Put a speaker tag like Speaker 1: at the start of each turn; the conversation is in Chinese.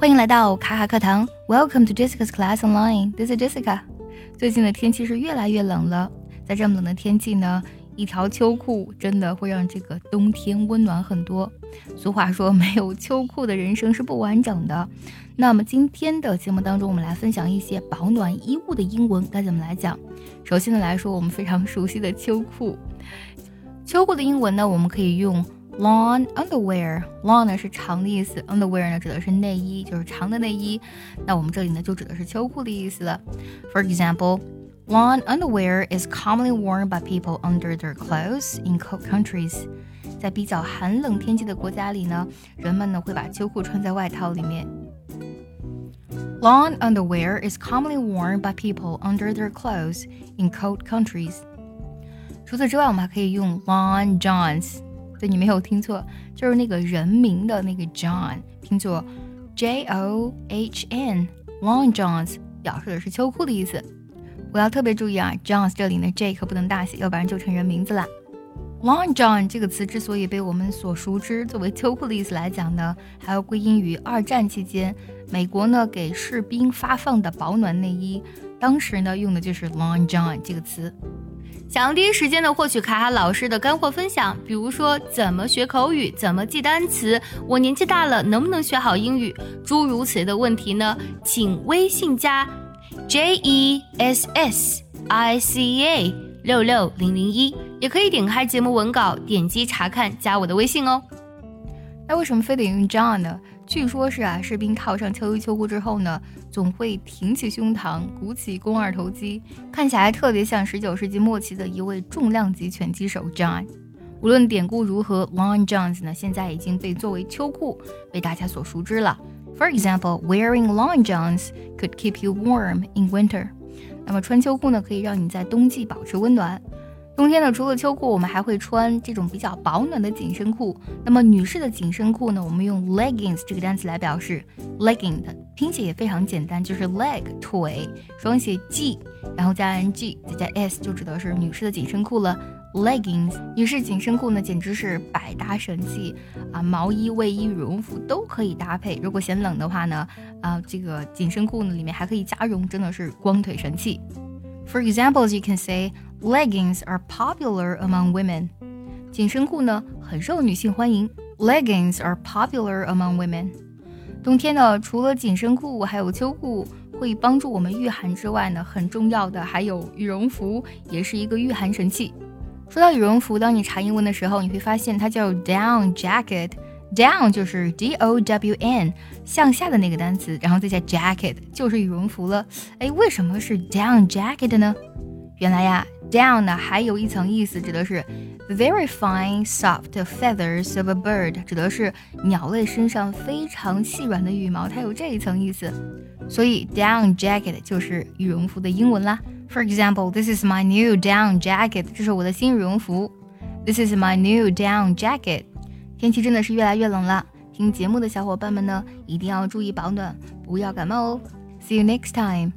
Speaker 1: 欢迎来到卡卡课堂，Welcome to Jessica's Class Online. This is Jessica. 最近的天气是越来越冷了，在这么冷的天气呢，一条秋裤真的会让这个冬天温暖很多。俗话说，没有秋裤的人生是不完整的。那么今天的节目当中，我们来分享一些保暖衣物的英文该怎么来讲。首先呢来说，我们非常熟悉的秋裤。秋裤的英文呢，我们可以用。Long underwear, long 呢是长的意思，underwear 呢指的是内衣，就是长的内衣。那我们这里呢就指的是秋裤的意思了。For example, long underwear is commonly worn by people under their clothes in cold countries。在比较寒冷天气的国家里呢，人们呢会把秋裤穿在外套里面。Long underwear is commonly worn by people under their clothes in cold countries。除此之外，我们还可以用 long johns。 对你没有听错，就是那个人名的那个 John，拼作 J O H N，Long Johns 表示的是秋裤的意思。我要特别注意啊，Johns 这里呢 J 可不能大写，要不然就成人名字啦。Long John 这个词之所以被我们所熟知作为秋裤的意思来讲呢，还要归因于二战期间美国呢给士兵发放的保暖内衣，当时呢用的就是 Long John 这个词。想要第一时间的获取卡卡老师的干货分享，比如说怎么学口语、怎么记单词，我年纪大了能不能学好英语，诸如此类的问题呢？请微信加 J E S S I C A 六六零零一，也可以点开节目文稿，点击查看，加我的微信哦。那为什么非得用 John 呢？据说是啊，士兵套上秋衣秋裤之后呢，总会挺起胸膛，鼓起肱二头肌，看起来特别像十九世纪末期的一位重量级拳击手 John。无论典故如何，Long Johns 呢，现在已经被作为秋裤被大家所熟知了。For example, wearing long johns could keep you warm in winter。那么穿秋裤呢，可以让你在冬季保持温暖。冬天呢，除了秋裤，我们还会穿这种比较保暖的紧身裤。那么女士的紧身裤呢，我们用 leggings 这个单词来表示。legging 的拼写也非常简单，就是 leg 腿，双写 g，然后加 ng 再加 s，就指的是女士的紧身裤了。leggings 女士紧身裤呢，简直是百搭神器啊！毛衣、卫衣、羽绒服都可以搭配。如果嫌冷的话呢，啊，这个紧身裤呢里面还可以加绒，真的是光腿神器。For example, you can say. Leggings are popular among women。紧身裤呢很受女性欢迎。Leggings are popular among women。冬天呢，除了紧身裤，还有秋裤会帮助我们御寒之外呢，很重要的还有羽绒服，也是一个御寒神器。说到羽绒服，当你查英文的时候，你会发现它叫 down jacket。down 就是 d o w n 向下的那个单词，然后再加 jacket 就是羽绒服了。哎，为什么是 down jacket 呢？原来呀。Down 呢，还有一层意思，指的是 very fine soft feathers of a bird，指的是鸟类身上非常细软的羽毛，它有这一层意思。所以 down jacket 就是羽绒服的英文啦。For example, this is my new down jacket，这是我的新羽绒服。This is my new down jacket。天气真的是越来越冷了，听节目的小伙伴们呢，一定要注意保暖，不要感冒哦。See you next time.